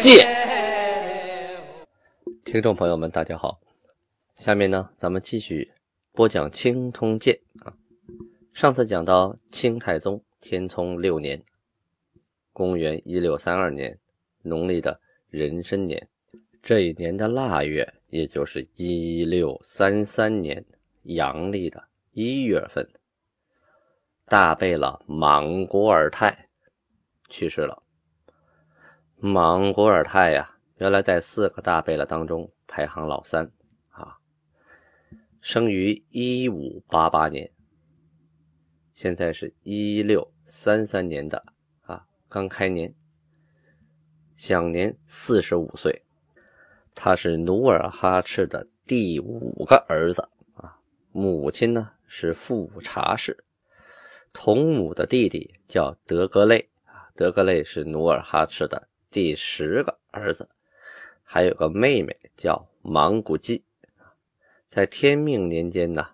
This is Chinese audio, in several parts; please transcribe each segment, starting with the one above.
鉴》。听众朋友们，大家好，下面呢，咱们继续播讲《清通鉴》啊。上次讲到清太宗天聪六年，公元一六三二年，农历的壬申年，这一年的腊月，也就是一六三三年阳历的一月份，大贝勒莽古尔泰去世了。莽古尔泰呀，原来在四个大贝勒当中排行老三啊，生于一五八八年。现在是一六三三年的啊，刚开年，享年四十五岁。他是努尔哈赤的第五个儿子啊，母亲呢是富察氏，同母的弟弟叫德格类啊，德格类是努尔哈赤的第十个儿子，还有个妹妹叫莽古济。在天命年间呢，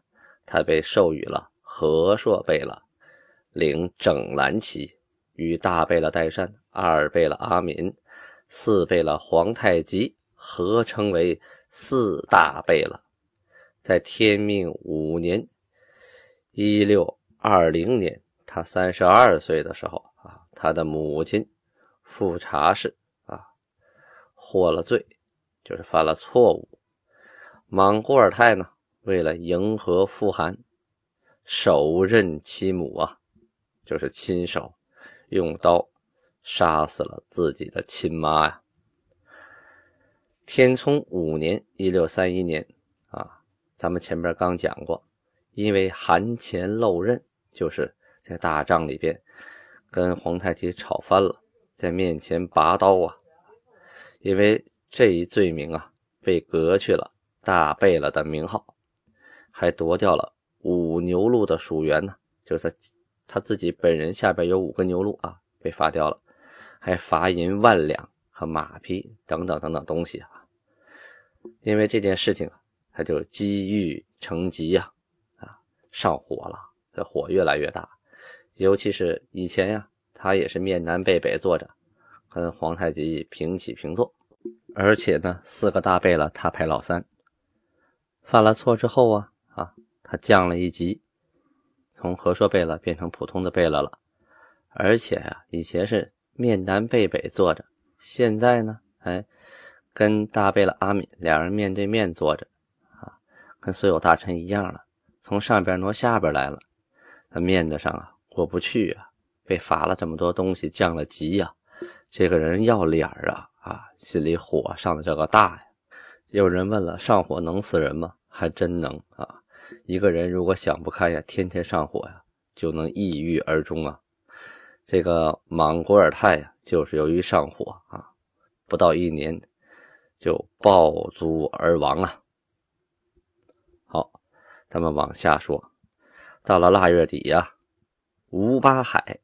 他被授予了。和硕贝勒领整蓝旗，与大贝勒代善、二贝勒阿敏、四贝勒皇太极合称为四大贝勒。在天命五年（一六二零年），他三十二岁的时候啊，他的母亲富察氏啊获了罪，就是犯了错误。莽古尔泰呢，为了迎合富汗。手刃其母啊，就是亲手用刀杀死了自己的亲妈呀。天聪五年（一六三一年）啊，咱们前面刚讲过，因为含钱漏刃，就是在大帐里边跟皇太极吵翻了，在面前拔刀啊。因为这一罪名啊，被革去了大贝勒的名号，还夺掉了。五牛录的属员呢，就是他自己本人下边有五个牛录啊，被罚掉了，还罚银万两和马匹等等等等东西啊。因为这件事情啊，他就积郁成疾呀，啊，上火了，这火越来越大。尤其是以前呀，他也是面南背北坐着，跟皇太极平起平坐，而且呢，四个大贝勒他排老三，犯了错之后啊。啊他降了一级，从和硕贝勒变成普通的贝勒了，而且呀，以前是面南背北坐着，现在呢，哎，跟大贝勒阿敏两人面对面坐着，啊，跟所有大臣一样了，从上边挪下边来了，他面子上啊过不去啊，被罚了这么多东西，降了级呀，这个人要脸啊，啊，心里火上的这个大呀。有人问了，上火能死人吗？还真能啊。一个人如果想不开呀，天天上火呀，就能抑郁而终啊。这个莽古尔泰呀，就是由于上火啊，不到一年就暴卒而亡啊。好，咱们往下说，到了腊月底呀，吴八海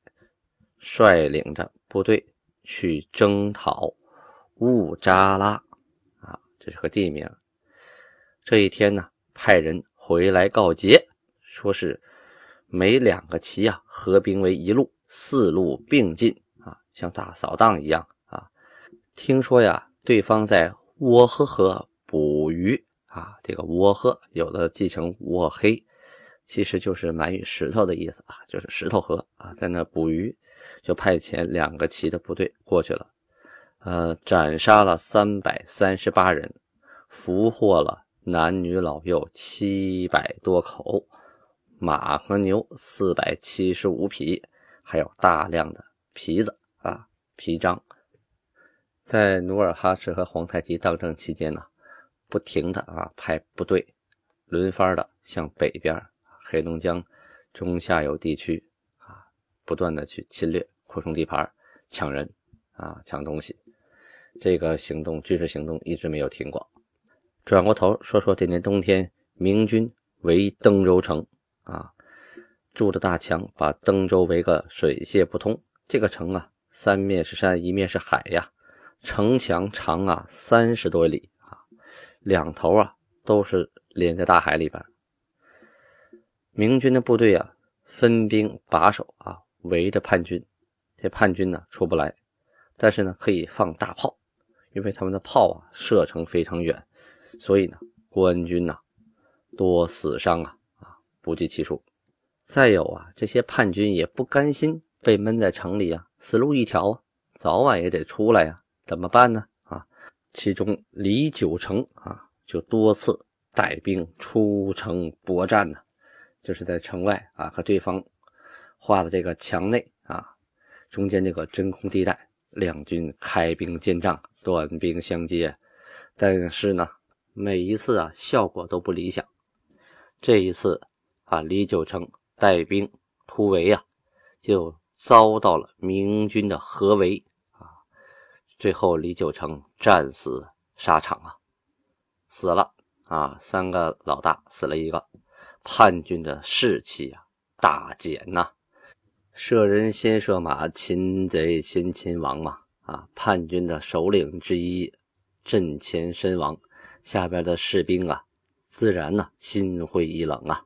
率领着部队去征讨乌扎拉啊，这是个地名。这一天呢，派人。回来告捷，说是每两个旗啊合兵为一路，四路并进啊，像大扫荡一样啊。听说呀，对方在沃呵河捕鱼啊，这个沃呵有的记成沃黑，其实就是满语石头的意思啊，就是石头河啊，在那捕鱼，就派遣两个旗的部队过去了，呃，斩杀了三百三十八人，俘获了。男女老幼七百多口，马和牛四百七十五匹，还有大量的皮子啊皮章。在努尔哈赤和皇太极当政期间呢，不停的啊派部队轮番的向北边黑龙江中下游地区不断的去侵略扩充地盘抢人啊抢东西。这个行动军事行动一直没有停过。转过头说说这年冬天，明军围登州城啊，筑着大墙，把登州围个水泄不通。这个城啊，三面是山，一面是海呀，城墙长啊三十多里啊，两头啊都是连在大海里边。明军的部队啊，分兵把守啊，围着叛军。这叛军呢出不来，但是呢可以放大炮，因为他们的炮啊射程非常远。所以呢，官军呐多死伤啊啊不计其数。再有啊，这些叛军也不甘心被闷在城里啊，死路一条啊，早晚也得出来呀，怎么办呢？啊，其中李九成啊就多次带兵出城搏战呢，就是在城外啊和对方画的这个墙内啊中间这个真空地带，两军开兵见仗，短兵相接，但是呢。每一次啊，效果都不理想。这一次啊，李九成带兵突围啊，就遭到了明军的合围啊。最后，李九成战死沙场啊，死了啊，三个老大死了一个，叛军的士气啊大减呐。射人先射马，擒贼先擒王嘛啊！叛军的首领之一阵前身亡。下边的士兵啊，自然呢心灰意冷啊。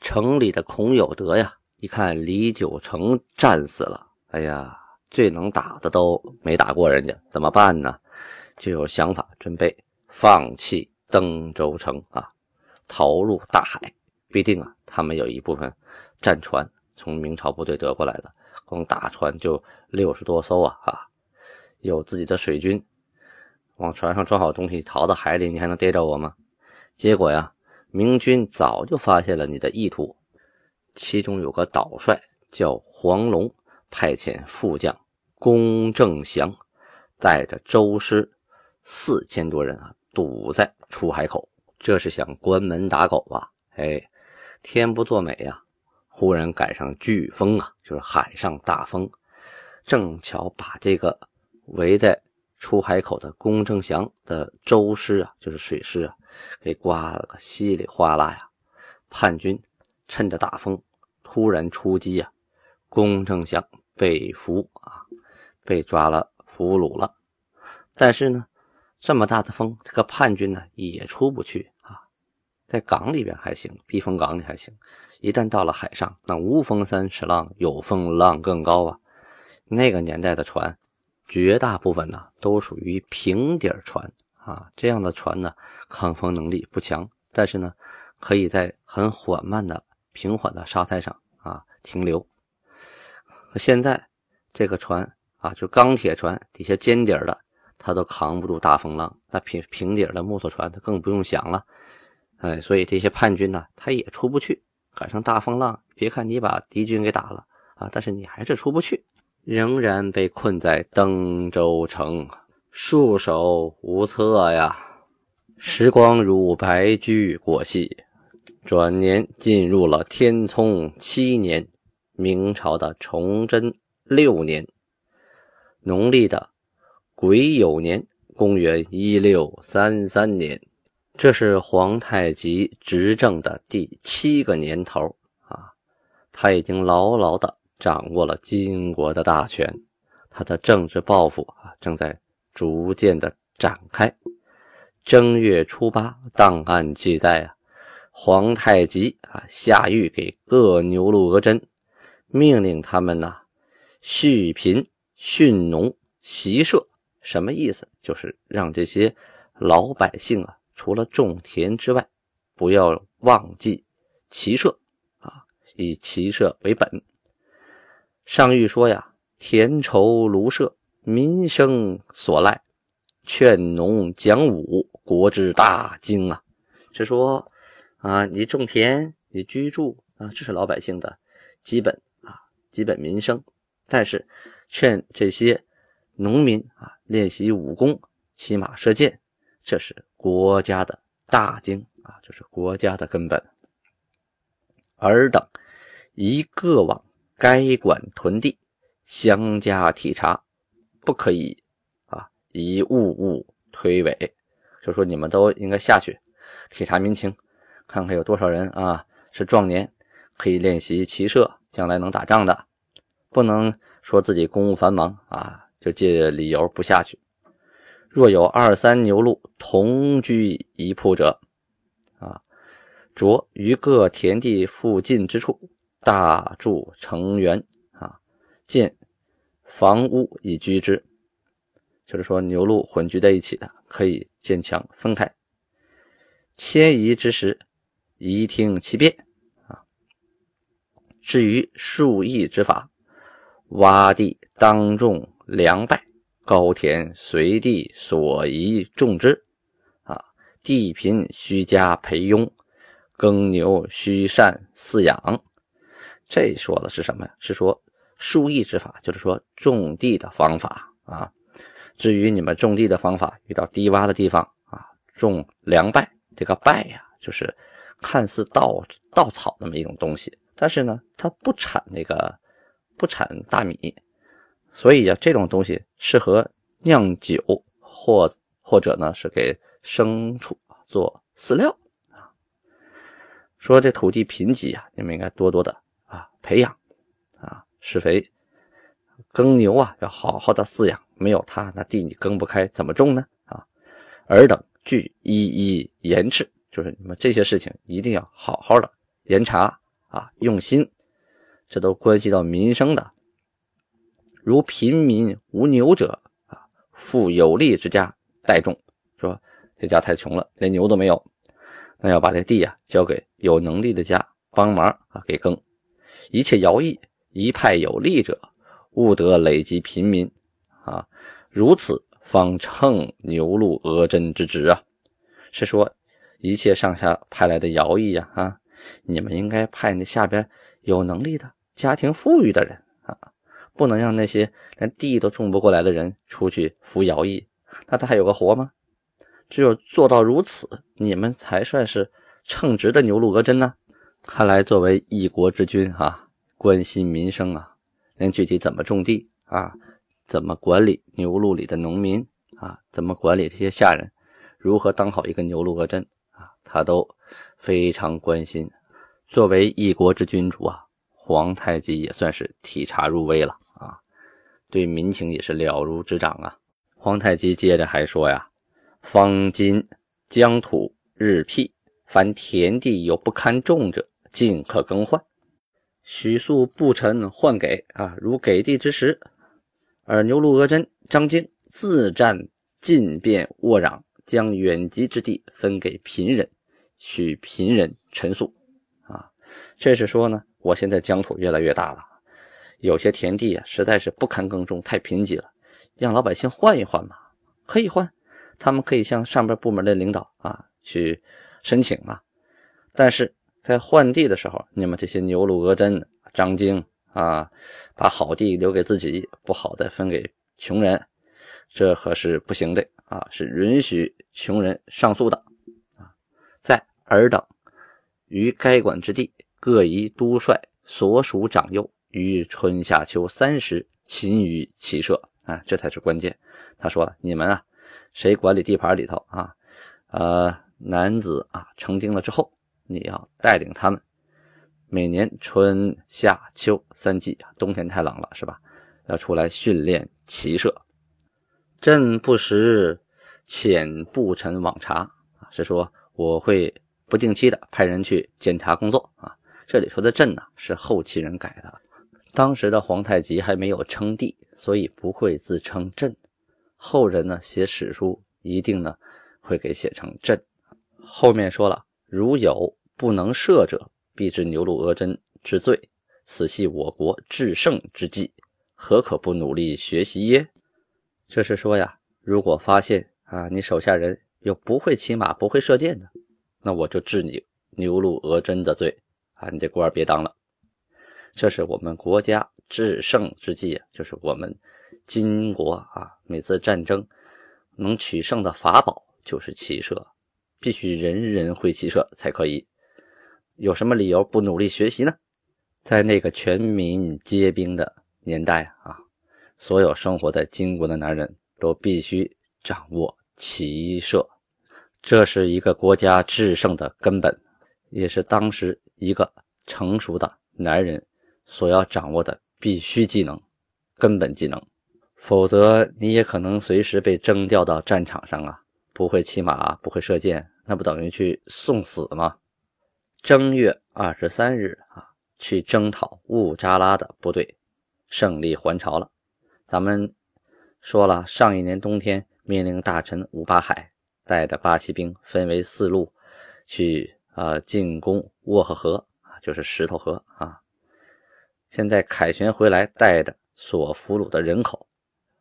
城里的孔有德呀，一看李九成战死了，哎呀，最能打的都没打过人家，怎么办呢？就有想法，准备放弃登州城啊，逃入大海。必定啊，他们有一部分战船从明朝部队得过来的，光大船就六十多艘啊啊，有自己的水军。往船上装好东西，逃到海里，你还能逮着我吗？结果呀，明军早就发现了你的意图。其中有个岛帅叫黄龙，派遣副将龚正祥，带着周师四千多人啊，堵在出海口，这是想关门打狗吧？哎，天不作美呀，忽然赶上飓风啊，就是海上大风，正巧把这个围在。出海口的龚正祥的舟师啊，就是水师啊，给刮了个稀里哗啦呀！叛军趁着大风突然出击啊，龚正祥被俘啊，被抓了俘虏了。但是呢，这么大的风，这个叛军呢也出不去，在港里边还行，避风港里还行，一旦到了海上，那无风三尺浪，有风浪更高啊！那个年代的船。绝大部分呢都属于平底船啊，这样的船呢抗风能力不强，但是呢可以在很缓慢的平缓的沙滩上啊停留。现在这个船啊，就钢铁船底下尖底的，它都扛不住大风浪，那平平底的木头船它更不用想了。哎，所以这些叛军呢，他也出不去，赶上大风浪，别看你把敌军给打了啊，但是你还是出不去。仍然被困在登州城，束手无策呀！时光如白驹过隙，转年进入了天聪七年，明朝的崇祯六年，农历的癸酉年，公元一六三三年，这是皇太极执政的第七个年头啊！他已经牢牢的。掌握了金国的大权，他的政治抱负啊正在逐渐的展开。正月初八，档案记载啊，皇太极啊下谕给各牛录额真，命令他们呐恤贫、训农、习社。什么意思？就是让这些老百姓啊，除了种田之外，不要忘记骑射啊，以骑射为本。上谕说呀：“田畴庐舍，民生所赖；劝农讲武，国之大经啊！”是说啊，你种田，你居住啊，这是老百姓的基本啊，基本民生。但是劝这些农民啊，练习武功，骑马射箭，这是国家的大经啊，这是国家的根本。尔等一个往。该管屯地，相加体察，不可以啊，以物物推诿，就说你们都应该下去体察民情，看看有多少人啊是壮年，可以练习骑射，将来能打仗的，不能说自己公务繁忙啊，就借理由不下去。若有二三牛鹿同居一铺者，啊，着于各田地附近之处大筑成园，啊，建房屋以居之。就是说，牛鹿混居在一起的，可以建墙分开。迁移之时，宜听其变。啊，至于树义之法，洼地当种良柏。高田随地所宜种之，啊，地贫须加培庸，耕牛须善饲养。这说的是什么呀？是说树益之法，就是说种地的方法啊。至于你们种地的方法，遇到低洼的地方啊，种凉柏。这个柏呀，就是看似稻稻草那么一种东西，但是呢，它不产那个不产大米。所以呀，这种东西适合酿酒，或或者呢是给牲畜做饲料啊。说这土地贫瘠啊，你们应该多多的啊培养啊施肥，耕牛啊要好好的饲养，没有它那地你耕不开，怎么种呢？啊，尔等俱一一严治，就是你们这些事情一定要好好的严查啊，用心，这都关系到民生的。如贫民无牛者啊，富有力之家代种，说这家太穷了，连牛都没有，那要把这地啊交给有能力的家帮忙啊给耕。一切徭役，一派有力者，勿得累积贫民啊，如此方称牛鹿额真之职啊。是说一切上下派来的徭役呀啊，你们应该派那下边有能力的家庭富裕的人。不能让那些连地都种不过来的人出去服徭役，那他还有个活吗？只有做到如此，你们才算是称职的牛鹿鹅真呢。看来作为一国之君啊，关心民生啊，连具体怎么种地啊，怎么管理牛鹿里的农民啊，怎么管理这些下人，如何当好一个牛鹿鹅真啊，他都非常关心。作为一国之君主啊，皇太极也算是体察入微了。对民情也是了如指掌啊！皇太极接着还说呀：“方今疆土日辟，凡田地有不堪种者，尽可更换。许素不臣换给啊，如给地之时，而牛鹿额真、张京自占尽便沃壤，将远籍之地分给贫人，许贫人陈粟啊。这是说呢，我现在疆土越来越大了。”有些田地啊，实在是不堪耕种，太贫瘠了，让老百姓换一换嘛，可以换，他们可以向上边部门的领导啊去申请嘛。但是在换地的时候，你们这些牛鹿鹅真、张京啊，把好地留给自己，不好的分给穷人，这可是不行的啊，是允许穷人上诉的啊。在尔等于该管之地，各宜督率所属长幼。于春夏秋三时勤于骑射啊，这才是关键。他说：“你们啊，谁管理地盘里头啊？呃，男子啊成丁了之后，你要带领他们，每年春夏秋三季，冬天太冷了是吧？要出来训练骑射。朕不时遣步臣往查，是说我会不定期的派人去检查工作啊。这里说的朕呢，是后期人改的。”当时的皇太极还没有称帝，所以不会自称朕。后人呢写史书，一定呢会给写成朕。后面说了，如有不能射者，必致牛鹿额真之罪。此系我国制胜之计，何可不努力学习耶？这是说呀，如果发现啊你手下人有不会骑马、不会射箭的，那我就治你牛鹿额真的罪啊！你这官别当了。这是我们国家制胜之计啊，就是我们金国啊，每次战争能取胜的法宝就是骑射，必须人人会骑射才可以。有什么理由不努力学习呢？在那个全民皆兵的年代啊，所有生活在金国的男人都必须掌握骑射，这是一个国家制胜的根本，也是当时一个成熟的男人所要掌握的必须技能、根本技能。否则，你也可能随时被征调到战场上啊！不会骑马，不会射箭，那不等于去送死吗？正月二十三日啊，去征讨兀扎拉的部队，胜利还朝了。咱们说了，上一年冬天命令大臣武巴海带着八旗兵分为四路去啊进攻沃赫河，就是石头河啊。现在凯旋回来，带着所俘虏的人口，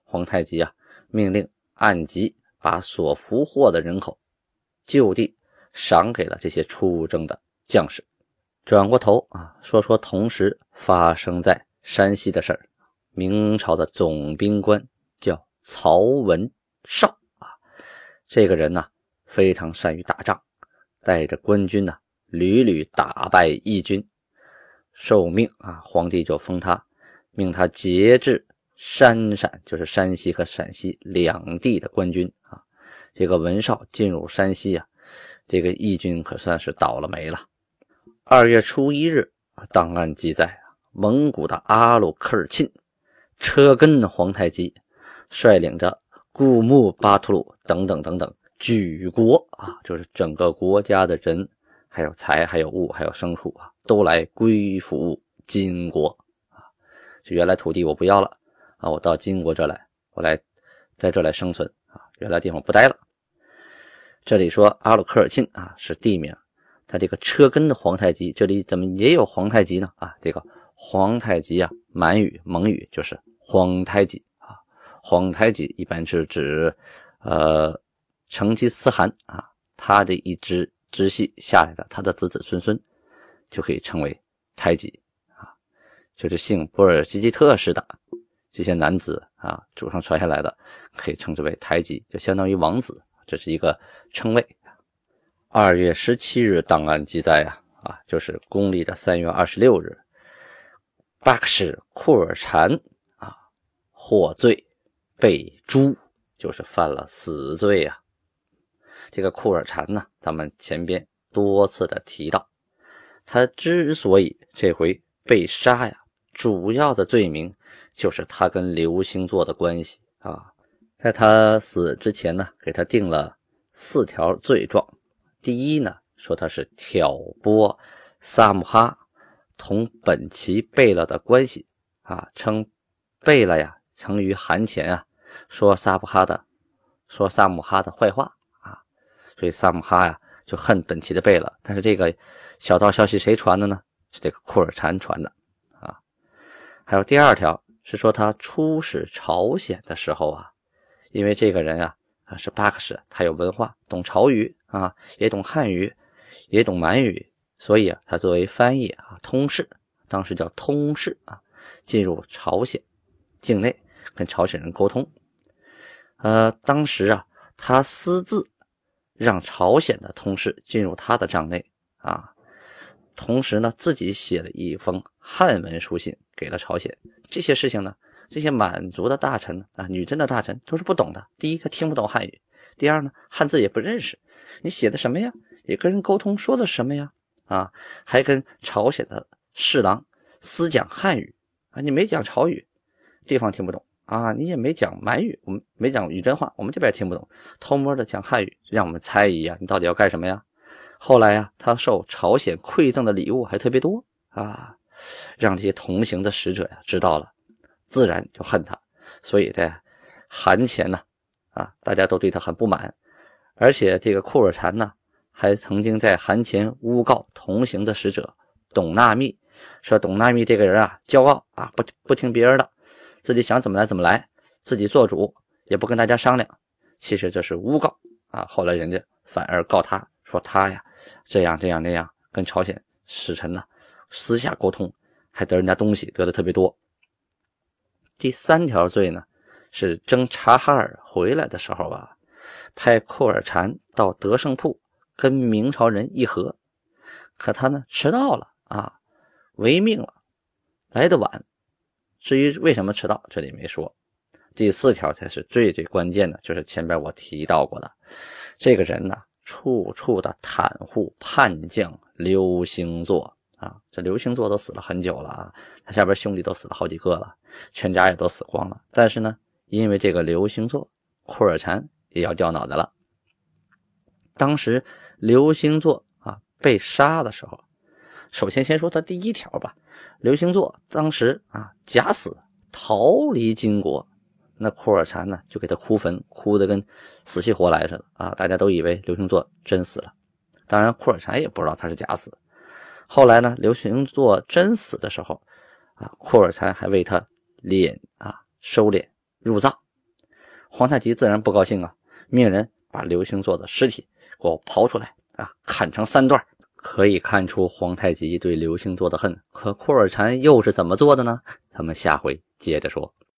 皇太极啊命令按级把所俘获的人口就地赏给了这些出征的将士。转过头啊，说说同时发生在山西的事儿。明朝的总兵官叫曹文绍啊，这个人呢非常善于打仗，带着官军呢屡屡打败义军，受命啊，皇帝就封他，命他节制山陕，就是山西和陕西两地的官军啊。这个文绍进入山西啊，这个义军可算是倒了霉了。二月初一日，档案记载啊，蒙古的阿鲁科尔沁。车根皇太极率领着固木巴图鲁等等等等举国啊，就是整个国家的人，还有财，还有物，还有牲畜啊，都来归附金国啊。就原来土地我不要了啊，我到金国这来，我来在这来生存啊。原来地方不待了。这里说阿鲁科尔沁啊是地名，他这个车根的皇太极，这里怎么也有皇太极呢？啊，这个。皇太极啊，满语、蒙语就是皇太极啊。皇太极一般是指，呃，成吉思汗啊，他的一支直系下来的，他的子子孙孙就可以称为太极啊。就是姓波尔济吉特氏的这些男子啊，祖上传下来的，可以称之为太极，就相当于王子，这是一个称谓。二月十七日档案记载啊，啊，就是公历的三月二十六日。巴克什库尔禅啊，获罪被诛，就是犯了死罪啊。这个库尔禅呢，咱们前边多次的提到，他之所以这回被杀呀，主要的罪名就是他跟流星座的关系啊。在他死之前呢，给他定了四条罪状。第一呢，说他是挑拨萨姆哈。同本奇贝勒的关系啊，称贝勒呀曾于韩前啊说萨布哈的说萨姆哈的坏话，所以萨姆哈呀就恨本齐的贝勒。但是这个小道消息谁传的呢？是这个库尔禅传的啊。还有第二条是说他出使朝鲜的时候啊，因为这个人啊啊是巴克什，他有文化，懂朝语啊，也懂汉语，也懂满语。所以啊，他作为翻译啊，通事，当时叫通事啊，进入朝鲜境内跟朝鲜人沟通。呃，当时啊，他私自让朝鲜的通事进入他的帐内啊，同时呢，自己写了一封汉文书信给了朝鲜。这些事情呢，这些满族的大臣啊，女真的大臣都是不懂的。第一，他听不懂汉语；第二呢，汉字也不认识。你写的什么呀？也跟人沟通说的什么呀？啊，还跟朝鲜的侍郎私讲汉语啊，你没讲朝语，对方听不懂啊，你也没讲满语，我们没讲语真话，我们这边听不懂，偷摸的讲汉语，让我们猜疑呀，你到底要干什么呀？后来呀，他受朝鲜馈赠的礼物还特别多啊，让这些同行的使者呀知道了，自然就恨他，所以在韩前呢，啊，大家都对他很不满，而且这个库尔禅呢。还曾经在韩前诬告同行的使者董纳密，说董纳密这个人啊，骄傲啊，不不听别人的，自己想怎么来怎么来，自己做主，也不跟大家商量。其实这是诬告啊。后来人家反而告他说他呀，这样这样那样，跟朝鲜使臣呢私下沟通，还得人家东西得的特别多。第三条罪呢，是征察哈尔回来的时候啊，派库尔禅到德胜铺。跟明朝人议和，可他呢迟到了啊，违命了，来的晚。至于为什么迟到，这里没说。第四条才是最最关键的，就是前边我提到过的，这个人呢，处处的袒护叛将刘星座啊。这刘星座都死了很久了啊，他下边兄弟都死了好几个了，全家也都死光了。但是呢，因为这个刘星座，库尔禅也要掉脑袋了。当时刘星座啊被杀的时候，首先先说他第一条吧。刘星座当时啊假死逃离金国，那库尔禅呢就给他哭坟，哭的跟死去活来似的啊！大家都以为刘星座真死了，当然库尔禅也不知道他是假死。后来呢，刘星座真死的时候啊，库尔禅还为他敛啊收敛入葬。皇太极自然不高兴啊，命人把刘星座的尸体给我刨出来啊，砍成三段。可以看出皇太极对刘兴做的恨，可库尔禅又是怎么做的呢？咱们下回接着说。